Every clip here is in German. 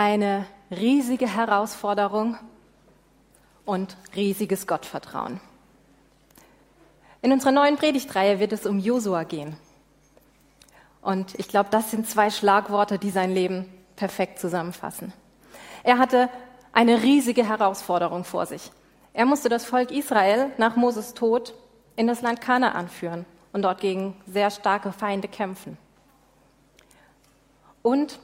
eine riesige Herausforderung und riesiges Gottvertrauen. In unserer neuen Predigtreihe wird es um Josua gehen. Und ich glaube, das sind zwei Schlagworte, die sein Leben perfekt zusammenfassen. Er hatte eine riesige Herausforderung vor sich. Er musste das Volk Israel nach Moses Tod in das Land Kanaan führen und dort gegen sehr starke Feinde kämpfen. Und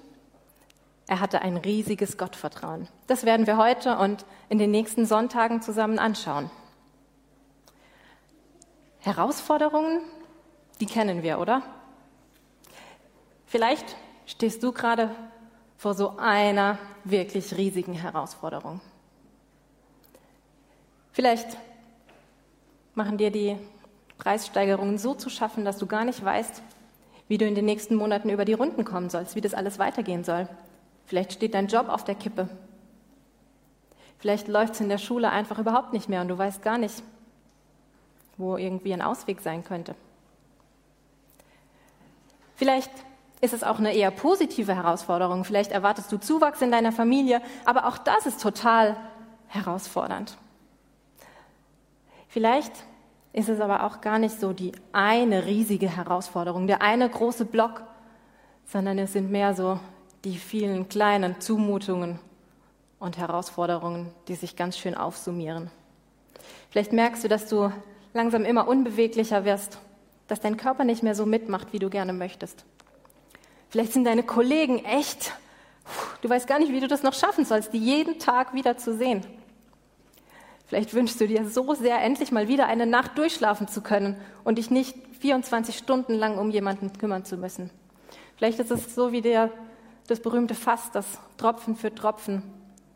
er hatte ein riesiges Gottvertrauen. Das werden wir heute und in den nächsten Sonntagen zusammen anschauen. Herausforderungen, die kennen wir, oder? Vielleicht stehst du gerade vor so einer wirklich riesigen Herausforderung. Vielleicht machen dir die Preissteigerungen so zu schaffen, dass du gar nicht weißt, wie du in den nächsten Monaten über die Runden kommen sollst, wie das alles weitergehen soll. Vielleicht steht dein Job auf der Kippe. Vielleicht läuft es in der Schule einfach überhaupt nicht mehr und du weißt gar nicht, wo irgendwie ein Ausweg sein könnte. Vielleicht ist es auch eine eher positive Herausforderung. Vielleicht erwartest du Zuwachs in deiner Familie, aber auch das ist total herausfordernd. Vielleicht ist es aber auch gar nicht so die eine riesige Herausforderung, der eine große Block, sondern es sind mehr so die vielen kleinen Zumutungen und Herausforderungen, die sich ganz schön aufsummieren. Vielleicht merkst du, dass du langsam immer unbeweglicher wirst, dass dein Körper nicht mehr so mitmacht, wie du gerne möchtest. Vielleicht sind deine Kollegen echt, du weißt gar nicht, wie du das noch schaffen sollst, die jeden Tag wieder zu sehen. Vielleicht wünschst du dir so sehr, endlich mal wieder eine Nacht durchschlafen zu können und dich nicht 24 Stunden lang um jemanden kümmern zu müssen. Vielleicht ist es so wie der, das berühmte Fass, das Tropfen für Tropfen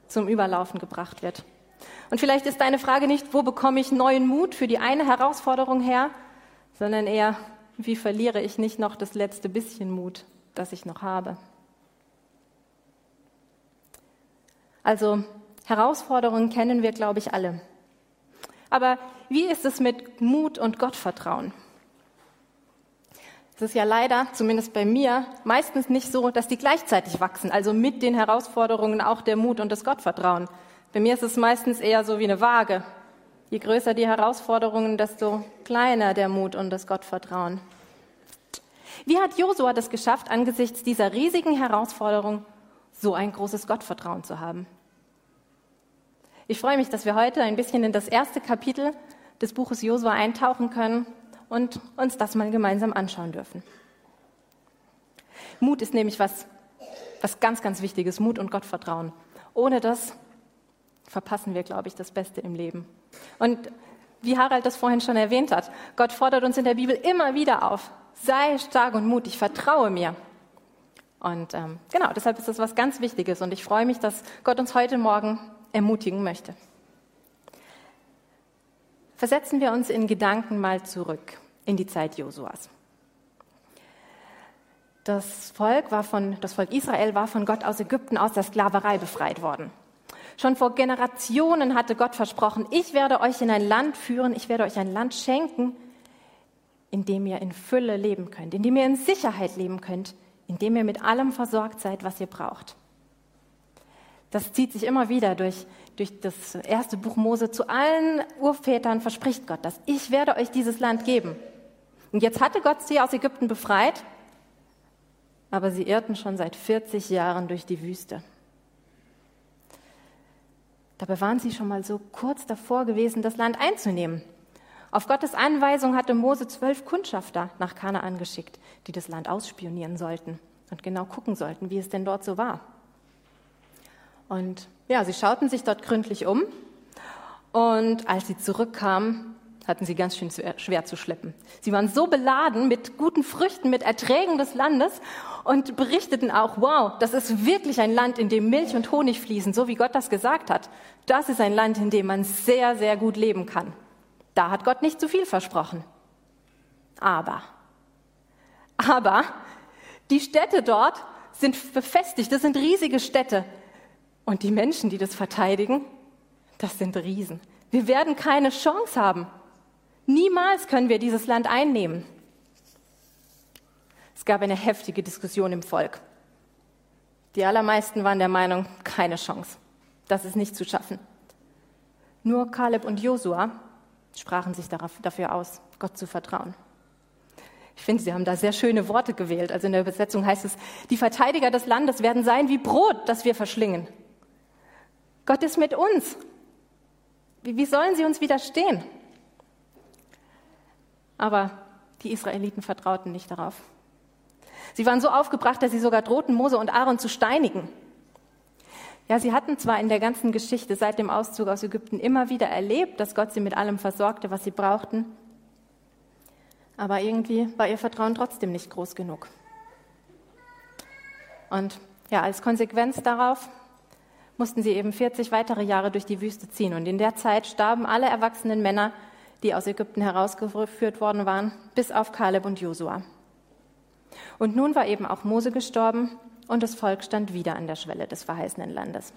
zum Überlaufen gebracht wird. Und vielleicht ist deine Frage nicht, wo bekomme ich neuen Mut für die eine Herausforderung her, sondern eher, wie verliere ich nicht noch das letzte bisschen Mut, das ich noch habe. Also Herausforderungen kennen wir, glaube ich, alle. Aber wie ist es mit Mut und Gottvertrauen? Es ist ja leider, zumindest bei mir, meistens nicht so, dass die gleichzeitig wachsen, also mit den Herausforderungen auch der Mut und das Gottvertrauen. Bei mir ist es meistens eher so wie eine Waage. Je größer die Herausforderungen, desto kleiner der Mut und das Gottvertrauen. Wie hat Josua das geschafft, angesichts dieser riesigen Herausforderung so ein großes Gottvertrauen zu haben? Ich freue mich, dass wir heute ein bisschen in das erste Kapitel des Buches Josua eintauchen können und uns das mal gemeinsam anschauen dürfen. Mut ist nämlich was, was ganz, ganz Wichtiges, Mut und Gottvertrauen. Ohne das verpassen wir, glaube ich, das Beste im Leben. Und wie Harald das vorhin schon erwähnt hat, Gott fordert uns in der Bibel immer wieder auf, sei stark und mutig, vertraue mir. Und ähm, genau, deshalb ist das was ganz Wichtiges und ich freue mich, dass Gott uns heute Morgen ermutigen möchte. Versetzen wir uns in Gedanken mal zurück in die Zeit Josuas. Das Volk, war von, das Volk Israel war von Gott aus Ägypten aus der Sklaverei befreit worden. Schon vor Generationen hatte Gott versprochen, ich werde euch in ein Land führen, ich werde euch ein Land schenken, in dem ihr in Fülle leben könnt, in dem ihr in Sicherheit leben könnt, in dem ihr mit allem versorgt seid, was ihr braucht. Das zieht sich immer wieder durch, durch das erste Buch Mose. Zu allen Urvätern verspricht Gott das. Ich werde euch dieses Land geben. Und jetzt hatte Gott sie aus Ägypten befreit, aber sie irrten schon seit 40 Jahren durch die Wüste. Dabei waren sie schon mal so kurz davor gewesen, das Land einzunehmen. Auf Gottes Anweisung hatte Mose zwölf Kundschafter nach Kanaan geschickt, die das Land ausspionieren sollten und genau gucken sollten, wie es denn dort so war. Und ja, sie schauten sich dort gründlich um. Und als sie zurückkamen, hatten sie ganz schön schwer zu schleppen. Sie waren so beladen mit guten Früchten, mit Erträgen des Landes und berichteten auch, wow, das ist wirklich ein Land, in dem Milch und Honig fließen, so wie Gott das gesagt hat. Das ist ein Land, in dem man sehr, sehr gut leben kann. Da hat Gott nicht zu viel versprochen. Aber, aber die Städte dort sind befestigt, das sind riesige Städte. Und die Menschen, die das verteidigen, das sind Riesen. Wir werden keine Chance haben. Niemals können wir dieses Land einnehmen. Es gab eine heftige Diskussion im Volk. Die allermeisten waren der Meinung, keine Chance. Das ist nicht zu schaffen. Nur Kaleb und Josua sprachen sich dafür aus, Gott zu vertrauen. Ich finde, sie haben da sehr schöne Worte gewählt. Also in der Übersetzung heißt es, die Verteidiger des Landes werden sein wie Brot, das wir verschlingen. Gott ist mit uns. Wie, wie sollen sie uns widerstehen? Aber die Israeliten vertrauten nicht darauf. Sie waren so aufgebracht, dass sie sogar drohten, Mose und Aaron zu steinigen. Ja, sie hatten zwar in der ganzen Geschichte seit dem Auszug aus Ägypten immer wieder erlebt, dass Gott sie mit allem versorgte, was sie brauchten, aber irgendwie war ihr Vertrauen trotzdem nicht groß genug. Und ja, als Konsequenz darauf mussten sie eben 40 weitere Jahre durch die Wüste ziehen. Und in der Zeit starben alle erwachsenen Männer, die aus Ägypten herausgeführt worden waren, bis auf Kaleb und Josua. Und nun war eben auch Mose gestorben und das Volk stand wieder an der Schwelle des verheißenen Landes.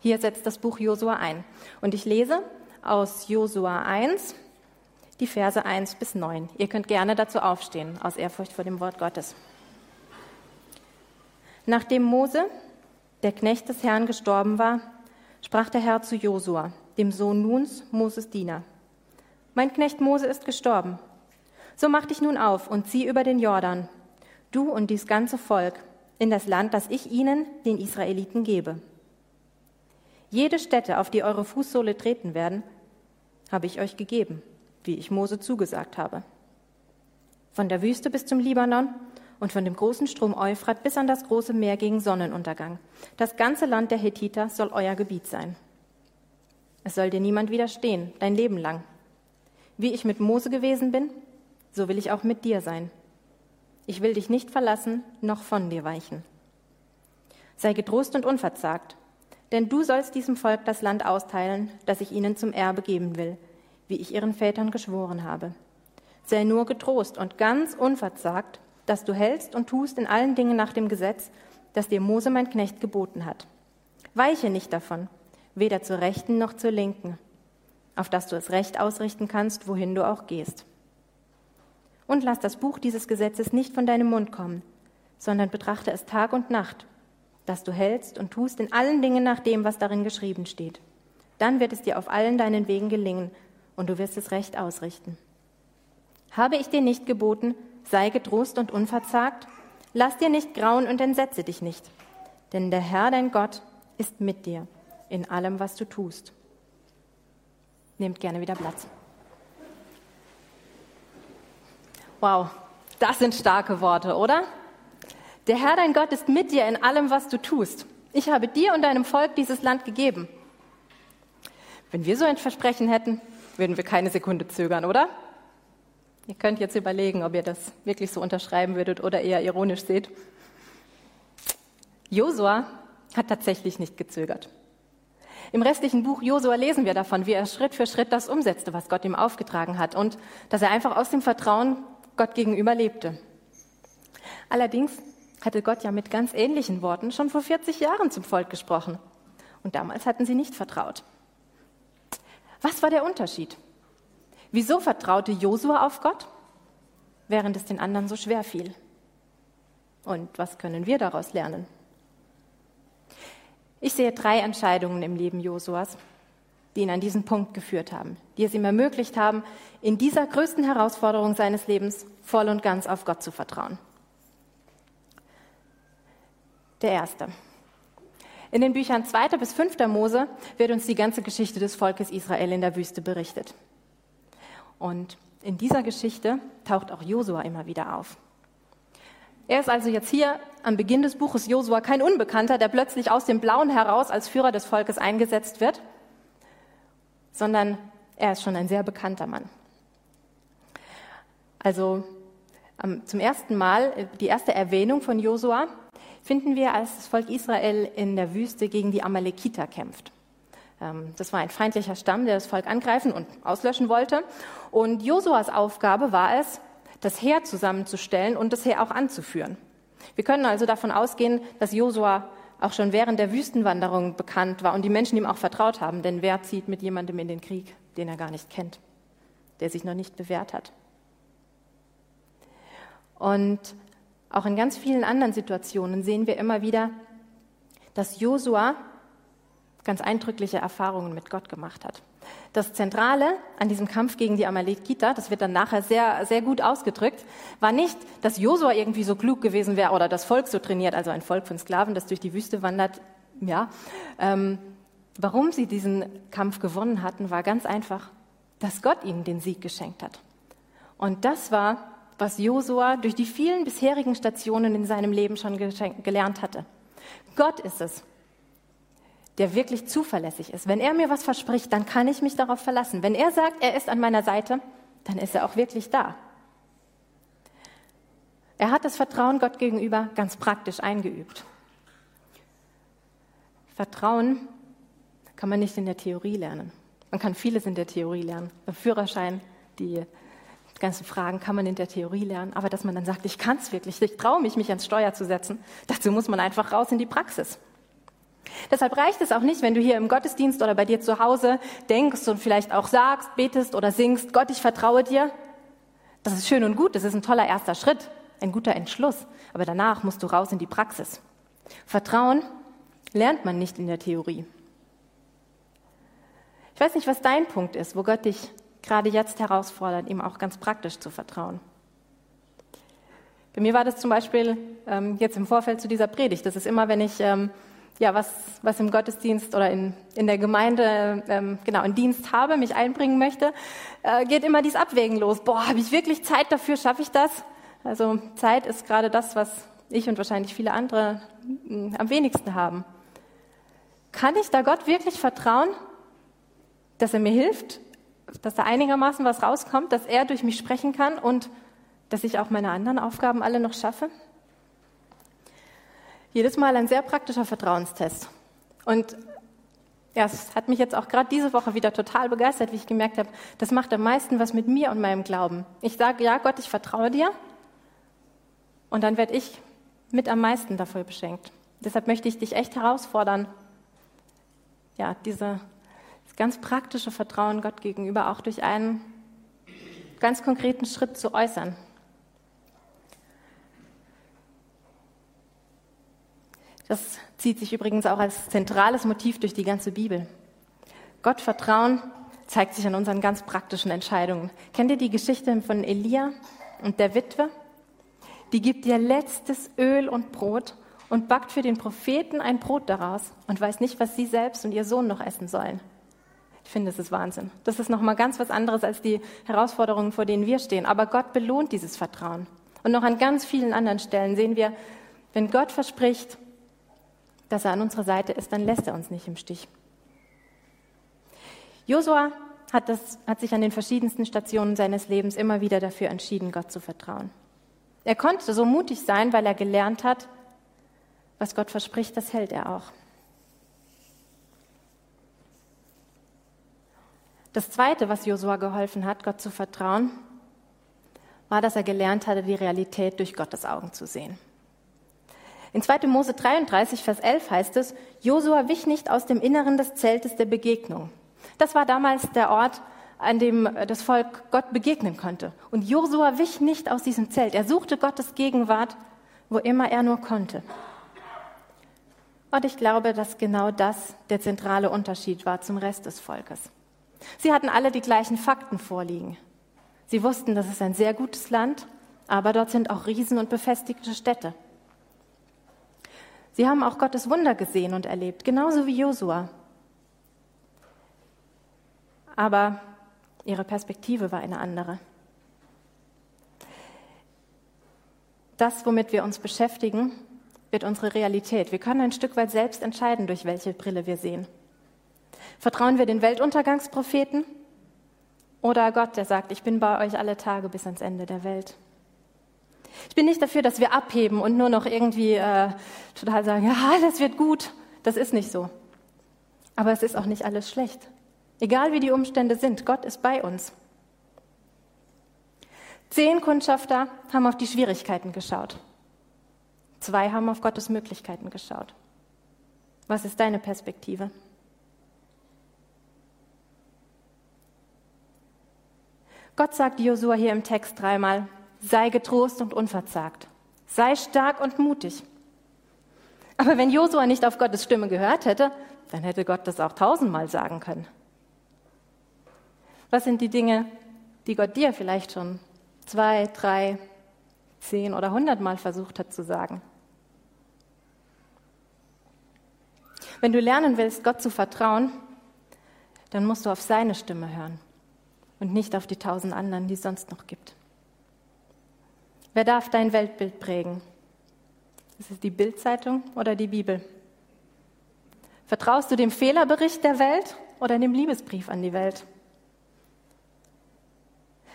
Hier setzt das Buch Josua ein. Und ich lese aus Josua 1 die Verse 1 bis 9. Ihr könnt gerne dazu aufstehen, aus Ehrfurcht vor dem Wort Gottes. Nachdem Mose, der Knecht des Herrn, gestorben war, sprach der Herr zu Josua, dem Sohn Nuns, Moses Diener. Mein Knecht Mose ist gestorben. So mach dich nun auf und zieh über den Jordan du und dies ganze Volk, in das Land, das ich ihnen, den Israeliten, gebe. Jede Stätte, auf die eure Fußsohle treten werden, habe ich euch gegeben, wie ich Mose zugesagt habe. Von der Wüste bis zum Libanon und von dem großen Strom Euphrat bis an das große Meer gegen Sonnenuntergang. Das ganze Land der Hethiter soll euer Gebiet sein. Es soll dir niemand widerstehen, dein Leben lang. Wie ich mit Mose gewesen bin, so will ich auch mit dir sein. Ich will dich nicht verlassen, noch von dir weichen. Sei getrost und unverzagt, denn du sollst diesem Volk das Land austeilen, das ich ihnen zum Erbe geben will, wie ich ihren Vätern geschworen habe. Sei nur getrost und ganz unverzagt, dass du hältst und tust in allen Dingen nach dem Gesetz, das dir Mose mein Knecht geboten hat. Weiche nicht davon, weder zur Rechten noch zur Linken, auf dass du es recht ausrichten kannst, wohin du auch gehst. Und lass das Buch dieses Gesetzes nicht von deinem Mund kommen, sondern betrachte es Tag und Nacht, dass du hältst und tust in allen Dingen nach dem, was darin geschrieben steht. Dann wird es dir auf allen deinen Wegen gelingen und du wirst es recht ausrichten. Habe ich dir nicht geboten, sei getrost und unverzagt? Lass dir nicht grauen und entsetze dich nicht, denn der Herr, dein Gott, ist mit dir in allem, was du tust. Nehmt gerne wieder Platz. Wow, das sind starke Worte, oder? Der Herr, dein Gott, ist mit dir in allem, was du tust. Ich habe dir und deinem Volk dieses Land gegeben. Wenn wir so ein Versprechen hätten, würden wir keine Sekunde zögern, oder? Ihr könnt jetzt überlegen, ob ihr das wirklich so unterschreiben würdet oder eher ironisch seht. Josua hat tatsächlich nicht gezögert. Im restlichen Buch Josua lesen wir davon, wie er Schritt für Schritt das umsetzte, was Gott ihm aufgetragen hat und dass er einfach aus dem Vertrauen Gott gegenüber lebte. Allerdings hatte Gott ja mit ganz ähnlichen Worten schon vor 40 Jahren zum Volk gesprochen. Und damals hatten sie nicht vertraut. Was war der Unterschied? Wieso vertraute Josua auf Gott, während es den anderen so schwer fiel? Und was können wir daraus lernen? Ich sehe drei Entscheidungen im Leben Josuas, die ihn an diesen Punkt geführt haben, die es ihm ermöglicht haben, in dieser größten Herausforderung seines Lebens voll und ganz auf Gott zu vertrauen. Der erste. In den Büchern 2. bis 5. Mose wird uns die ganze Geschichte des Volkes Israel in der Wüste berichtet. Und in dieser Geschichte taucht auch Josua immer wieder auf. Er ist also jetzt hier am Beginn des Buches Josua kein Unbekannter, der plötzlich aus dem Blauen heraus als Führer des Volkes eingesetzt wird, sondern er ist schon ein sehr bekannter Mann. Also zum ersten Mal, äh, die erste Erwähnung von Josua finden wir, als das Volk Israel in der Wüste gegen die Amalekiter kämpft. Ähm, das war ein feindlicher Stamm, der das Volk angreifen und auslöschen wollte. Und Josuas Aufgabe war es, das Heer zusammenzustellen und das Heer auch anzuführen. Wir können also davon ausgehen, dass Josua auch schon während der Wüstenwanderung bekannt war und die Menschen ihm auch vertraut haben. Denn wer zieht mit jemandem in den Krieg, den er gar nicht kennt, der sich noch nicht bewährt hat? Und auch in ganz vielen anderen Situationen sehen wir immer wieder, dass Josua ganz eindrückliche Erfahrungen mit Gott gemacht hat. Das Zentrale an diesem Kampf gegen die Amalekiter, das wird dann nachher sehr, sehr gut ausgedrückt, war nicht, dass Josua irgendwie so klug gewesen wäre oder das Volk so trainiert, also ein Volk von Sklaven, das durch die Wüste wandert. Ja, ähm, warum sie diesen Kampf gewonnen hatten, war ganz einfach, dass Gott ihnen den Sieg geschenkt hat. Und das war, was Josua durch die vielen bisherigen Stationen in seinem Leben schon gelernt hatte. Gott ist es, der wirklich zuverlässig ist. Wenn er mir was verspricht, dann kann ich mich darauf verlassen. Wenn er sagt, er ist an meiner Seite, dann ist er auch wirklich da. Er hat das Vertrauen Gott gegenüber ganz praktisch eingeübt. Vertrauen kann man nicht in der Theorie lernen. Man kann vieles in der Theorie lernen. Beim Führerschein, die ganzen Fragen kann man in der Theorie lernen. Aber dass man dann sagt, ich kann es wirklich, ich traue mich, mich ans Steuer zu setzen, dazu muss man einfach raus in die Praxis. Deshalb reicht es auch nicht, wenn du hier im Gottesdienst oder bei dir zu Hause denkst und vielleicht auch sagst, betest oder singst, Gott, ich vertraue dir. Das ist schön und gut, das ist ein toller erster Schritt, ein guter Entschluss. Aber danach musst du raus in die Praxis. Vertrauen lernt man nicht in der Theorie. Ich weiß nicht, was dein Punkt ist, wo Gott dich gerade jetzt herausfordert, ihm auch ganz praktisch zu vertrauen. Bei mir war das zum Beispiel ähm, jetzt im Vorfeld zu dieser Predigt. Das ist immer, wenn ich ähm, ja, was, was im Gottesdienst oder in, in der Gemeinde ähm, genau in Dienst habe, mich einbringen möchte, äh, geht immer dies Abwägen los. Boah, habe ich wirklich Zeit dafür? Schaffe ich das? Also Zeit ist gerade das, was ich und wahrscheinlich viele andere mh, hm, am wenigsten haben. Kann ich da Gott wirklich vertrauen, dass er mir hilft, dass da einigermaßen was rauskommt, dass er durch mich sprechen kann und dass ich auch meine anderen Aufgaben alle noch schaffe? Jedes Mal ein sehr praktischer Vertrauenstest. Und ja, es hat mich jetzt auch gerade diese Woche wieder total begeistert, wie ich gemerkt habe, das macht am meisten was mit mir und meinem Glauben. Ich sage, ja Gott, ich vertraue dir. Und dann werde ich mit am meisten dafür beschenkt. Deshalb möchte ich dich echt herausfordern, ja, diese, ganz praktische Vertrauen Gott gegenüber auch durch einen ganz konkreten Schritt zu äußern. Das zieht sich übrigens auch als zentrales Motiv durch die ganze Bibel. Gott vertrauen zeigt sich an unseren ganz praktischen Entscheidungen. Kennt ihr die Geschichte von Elia und der Witwe? Die gibt ihr letztes Öl und Brot und backt für den Propheten ein Brot daraus und weiß nicht, was sie selbst und ihr Sohn noch essen sollen. Ich finde, das ist Wahnsinn. Das ist nochmal ganz was anderes als die Herausforderungen, vor denen wir stehen. Aber Gott belohnt dieses Vertrauen. Und noch an ganz vielen anderen Stellen sehen wir, wenn Gott verspricht, dass er an unserer Seite ist, dann lässt er uns nicht im Stich. Josua hat, das, hat sich an den verschiedensten Stationen seines Lebens immer wieder dafür entschieden, Gott zu vertrauen. Er konnte so mutig sein, weil er gelernt hat, was Gott verspricht, das hält er auch. Das Zweite, was Josua geholfen hat, Gott zu vertrauen, war, dass er gelernt hatte, die Realität durch Gottes Augen zu sehen. In 2. Mose 33, Vers 11 heißt es, Josua wich nicht aus dem Inneren des Zeltes der Begegnung. Das war damals der Ort, an dem das Volk Gott begegnen konnte. Und Josua wich nicht aus diesem Zelt. Er suchte Gottes Gegenwart, wo immer er nur konnte. Und ich glaube, dass genau das der zentrale Unterschied war zum Rest des Volkes. Sie hatten alle die gleichen Fakten vorliegen. Sie wussten, das ist ein sehr gutes Land, aber dort sind auch Riesen und befestigte Städte. Sie haben auch Gottes Wunder gesehen und erlebt, genauso wie Josua. Aber ihre Perspektive war eine andere. Das, womit wir uns beschäftigen, wird unsere Realität. Wir können ein Stück weit selbst entscheiden, durch welche Brille wir sehen. Vertrauen wir den Weltuntergangspropheten oder Gott, der sagt, ich bin bei euch alle Tage bis ans Ende der Welt? Ich bin nicht dafür, dass wir abheben und nur noch irgendwie äh, total sagen, ja, das wird gut. Das ist nicht so. Aber es ist auch nicht alles schlecht. Egal wie die Umstände sind, Gott ist bei uns. Zehn Kundschafter haben auf die Schwierigkeiten geschaut. Zwei haben auf Gottes Möglichkeiten geschaut. Was ist deine Perspektive? Gott sagt Josua hier im Text dreimal, sei getrost und unverzagt, sei stark und mutig. Aber wenn Josua nicht auf Gottes Stimme gehört hätte, dann hätte Gott das auch tausendmal sagen können. Was sind die Dinge, die Gott dir vielleicht schon zwei, drei, zehn oder hundertmal versucht hat zu sagen? Wenn du lernen willst, Gott zu vertrauen, dann musst du auf seine Stimme hören und nicht auf die tausend anderen, die es sonst noch gibt. Wer darf dein Weltbild prägen? Ist es die Bildzeitung oder die Bibel? Vertraust du dem Fehlerbericht der Welt oder dem Liebesbrief an die Welt?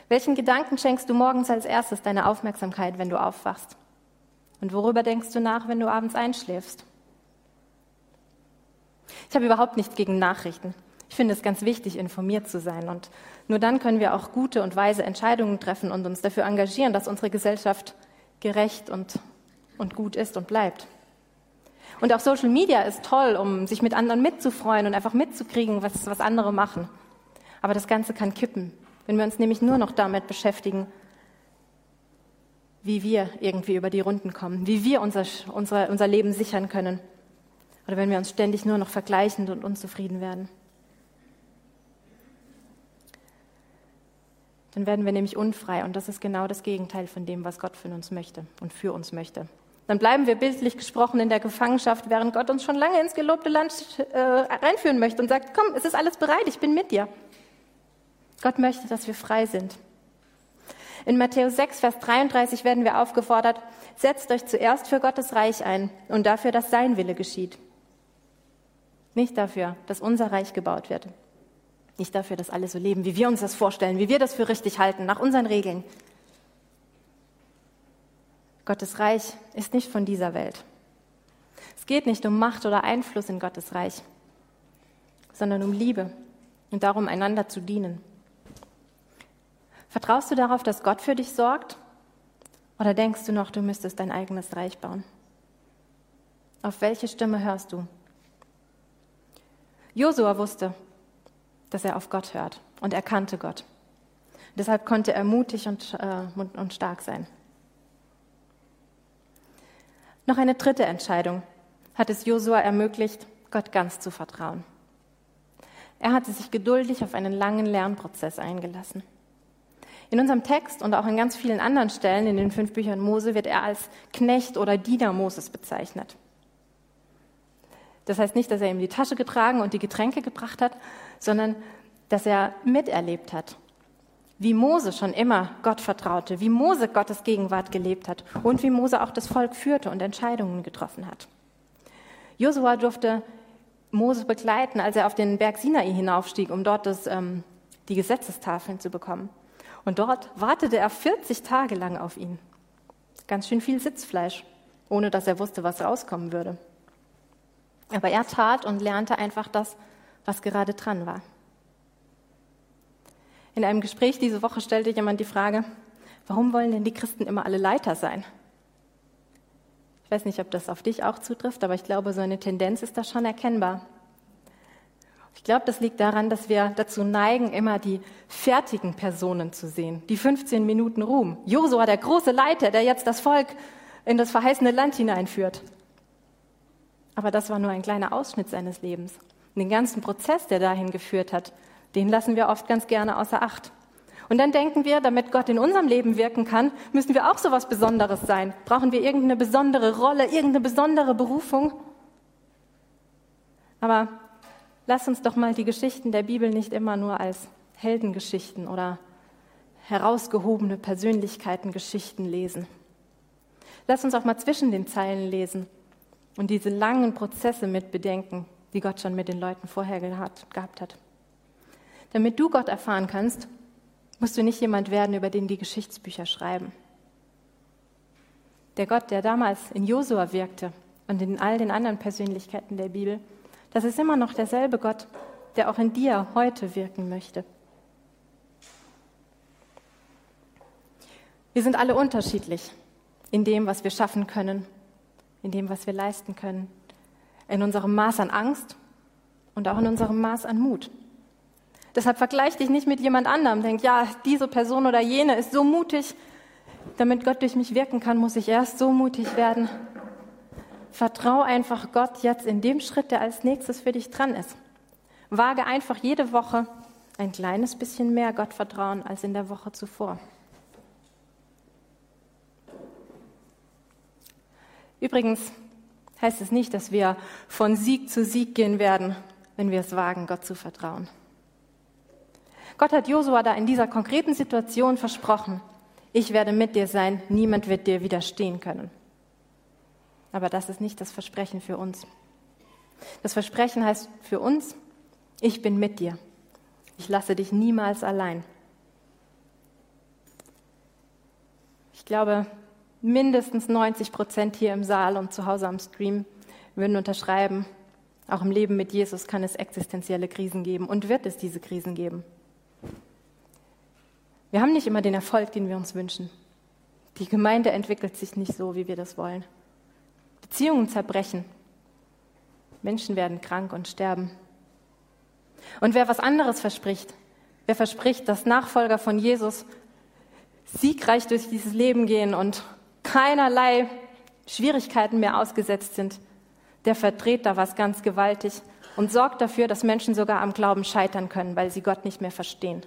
Welchen Gedanken schenkst du morgens als erstes deine Aufmerksamkeit, wenn du aufwachst? Und worüber denkst du nach, wenn du abends einschläfst? Ich habe überhaupt nichts gegen Nachrichten. Ich finde es ganz wichtig, informiert zu sein. Und nur dann können wir auch gute und weise Entscheidungen treffen und uns dafür engagieren, dass unsere Gesellschaft gerecht und, und gut ist und bleibt. Und auch Social Media ist toll, um sich mit anderen mitzufreuen und einfach mitzukriegen, was, was andere machen. Aber das Ganze kann kippen, wenn wir uns nämlich nur noch damit beschäftigen, wie wir irgendwie über die Runden kommen, wie wir unser, unser, unser Leben sichern können. Oder wenn wir uns ständig nur noch vergleichen und unzufrieden werden. Dann werden wir nämlich unfrei und das ist genau das Gegenteil von dem, was Gott von uns möchte und für uns möchte. Dann bleiben wir bildlich gesprochen in der Gefangenschaft, während Gott uns schon lange ins gelobte Land äh, reinführen möchte und sagt, komm, es ist alles bereit, ich bin mit dir. Gott möchte, dass wir frei sind. In Matthäus 6, Vers 33 werden wir aufgefordert, setzt euch zuerst für Gottes Reich ein und dafür, dass sein Wille geschieht. Nicht dafür, dass unser Reich gebaut wird. Nicht dafür, dass alle so leben, wie wir uns das vorstellen, wie wir das für richtig halten, nach unseren Regeln. Gottes Reich ist nicht von dieser Welt. Es geht nicht um Macht oder Einfluss in Gottes Reich, sondern um Liebe und darum, einander zu dienen. Vertraust du darauf, dass Gott für dich sorgt? Oder denkst du noch, du müsstest dein eigenes Reich bauen? Auf welche Stimme hörst du? Josua wusste, dass er auf Gott hört und er kannte Gott. Deshalb konnte er mutig und, äh, und stark sein. Noch eine dritte Entscheidung hat es Josua ermöglicht, Gott ganz zu vertrauen. Er hatte sich geduldig auf einen langen Lernprozess eingelassen. In unserem Text und auch in ganz vielen anderen Stellen in den fünf Büchern Mose wird er als Knecht oder Diener Moses bezeichnet. Das heißt nicht, dass er ihm die Tasche getragen und die Getränke gebracht hat, sondern dass er miterlebt hat wie Mose schon immer Gott vertraute, wie Mose Gottes Gegenwart gelebt hat und wie Mose auch das Volk führte und Entscheidungen getroffen hat. Josua durfte Mose begleiten, als er auf den Berg Sinai hinaufstieg, um dort das, ähm, die Gesetzestafeln zu bekommen. Und dort wartete er 40 Tage lang auf ihn. Ganz schön viel Sitzfleisch, ohne dass er wusste, was rauskommen würde. Aber er tat und lernte einfach das, was gerade dran war. In einem Gespräch diese Woche stellte jemand die Frage, warum wollen denn die Christen immer alle Leiter sein? Ich weiß nicht, ob das auf dich auch zutrifft, aber ich glaube, so eine Tendenz ist da schon erkennbar. Ich glaube, das liegt daran, dass wir dazu neigen, immer die fertigen Personen zu sehen, die 15 Minuten Ruhm. Josua, der große Leiter, der jetzt das Volk in das verheißene Land hineinführt. Aber das war nur ein kleiner Ausschnitt seines Lebens. Und den ganzen Prozess, der dahin geführt hat, den lassen wir oft ganz gerne außer Acht. Und dann denken wir, damit Gott in unserem Leben wirken kann, müssen wir auch so was Besonderes sein. Brauchen wir irgendeine besondere Rolle, irgendeine besondere Berufung? Aber lass uns doch mal die Geschichten der Bibel nicht immer nur als Heldengeschichten oder herausgehobene Persönlichkeitengeschichten lesen. Lass uns auch mal zwischen den Zeilen lesen und diese langen Prozesse mit bedenken, die Gott schon mit den Leuten vorher gehabt hat. Damit du Gott erfahren kannst, musst du nicht jemand werden, über den die Geschichtsbücher schreiben. Der Gott, der damals in Josua wirkte und in all den anderen Persönlichkeiten der Bibel, das ist immer noch derselbe Gott, der auch in dir heute wirken möchte. Wir sind alle unterschiedlich in dem, was wir schaffen können, in dem, was wir leisten können, in unserem Maß an Angst und auch in unserem Maß an Mut. Deshalb vergleich dich nicht mit jemand anderem. Denk, ja, diese Person oder jene ist so mutig. Damit Gott durch mich wirken kann, muss ich erst so mutig werden. vertrau einfach Gott jetzt in dem Schritt, der als nächstes für dich dran ist. Wage einfach jede Woche ein kleines bisschen mehr Gott vertrauen als in der Woche zuvor. Übrigens heißt es nicht, dass wir von Sieg zu Sieg gehen werden, wenn wir es wagen, Gott zu vertrauen. Gott hat Josua da in dieser konkreten Situation versprochen, ich werde mit dir sein, niemand wird dir widerstehen können. Aber das ist nicht das Versprechen für uns. Das Versprechen heißt für uns, ich bin mit dir. Ich lasse dich niemals allein. Ich glaube, mindestens 90 Prozent hier im Saal und zu Hause am Stream würden unterschreiben, auch im Leben mit Jesus kann es existenzielle Krisen geben und wird es diese Krisen geben. Wir haben nicht immer den Erfolg, den wir uns wünschen. Die Gemeinde entwickelt sich nicht so, wie wir das wollen. Beziehungen zerbrechen. Menschen werden krank und sterben. Und wer was anderes verspricht, wer verspricht, dass Nachfolger von Jesus siegreich durch dieses Leben gehen und keinerlei Schwierigkeiten mehr ausgesetzt sind, der verdreht da was ganz gewaltig und sorgt dafür, dass Menschen sogar am Glauben scheitern können, weil sie Gott nicht mehr verstehen.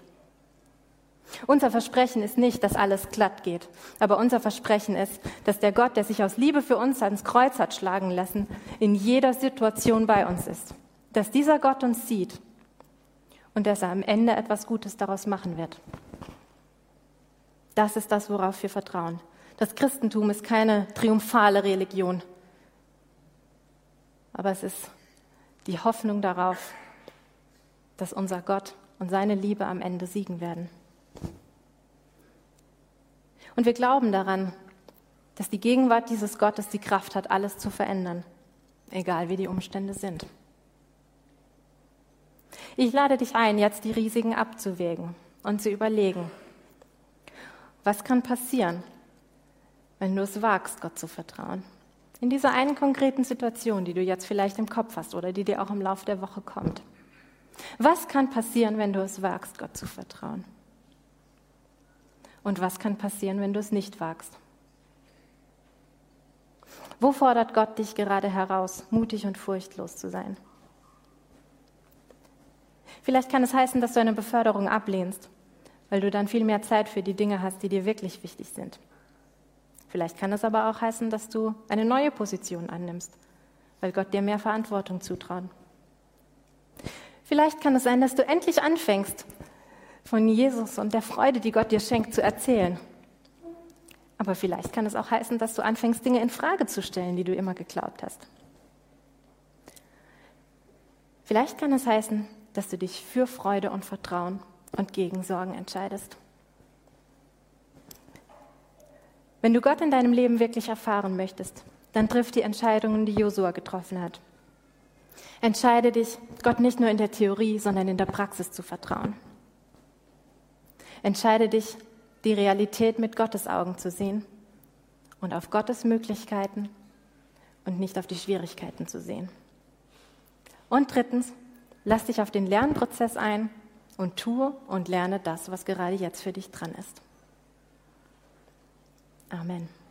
Unser Versprechen ist nicht, dass alles glatt geht, aber unser Versprechen ist, dass der Gott, der sich aus Liebe für uns ans Kreuz hat schlagen lassen, in jeder Situation bei uns ist. Dass dieser Gott uns sieht und dass er am Ende etwas Gutes daraus machen wird. Das ist das, worauf wir vertrauen. Das Christentum ist keine triumphale Religion, aber es ist die Hoffnung darauf, dass unser Gott und seine Liebe am Ende siegen werden. Und wir glauben daran, dass die Gegenwart dieses Gottes die Kraft hat, alles zu verändern, egal wie die Umstände sind. Ich lade dich ein, jetzt die Risiken abzuwägen und zu überlegen, was kann passieren, wenn du es wagst, Gott zu vertrauen. In dieser einen konkreten Situation, die du jetzt vielleicht im Kopf hast oder die dir auch im Laufe der Woche kommt. Was kann passieren, wenn du es wagst, Gott zu vertrauen? Und was kann passieren, wenn du es nicht wagst? Wo fordert Gott dich gerade heraus, mutig und furchtlos zu sein? Vielleicht kann es heißen, dass du eine Beförderung ablehnst, weil du dann viel mehr Zeit für die Dinge hast, die dir wirklich wichtig sind. Vielleicht kann es aber auch heißen, dass du eine neue Position annimmst, weil Gott dir mehr Verantwortung zutraut. Vielleicht kann es sein, dass du endlich anfängst, von Jesus und der Freude, die Gott dir schenkt, zu erzählen. Aber vielleicht kann es auch heißen, dass du anfängst, Dinge in Frage zu stellen, die du immer geglaubt hast. Vielleicht kann es heißen, dass du dich für Freude und Vertrauen und gegen Sorgen entscheidest. Wenn du Gott in deinem Leben wirklich erfahren möchtest, dann triff die Entscheidungen, die Josua getroffen hat. Entscheide dich, Gott nicht nur in der Theorie, sondern in der Praxis zu vertrauen. Entscheide dich, die Realität mit Gottes Augen zu sehen und auf Gottes Möglichkeiten und nicht auf die Schwierigkeiten zu sehen. Und drittens, lass dich auf den Lernprozess ein und tue und lerne das, was gerade jetzt für dich dran ist. Amen.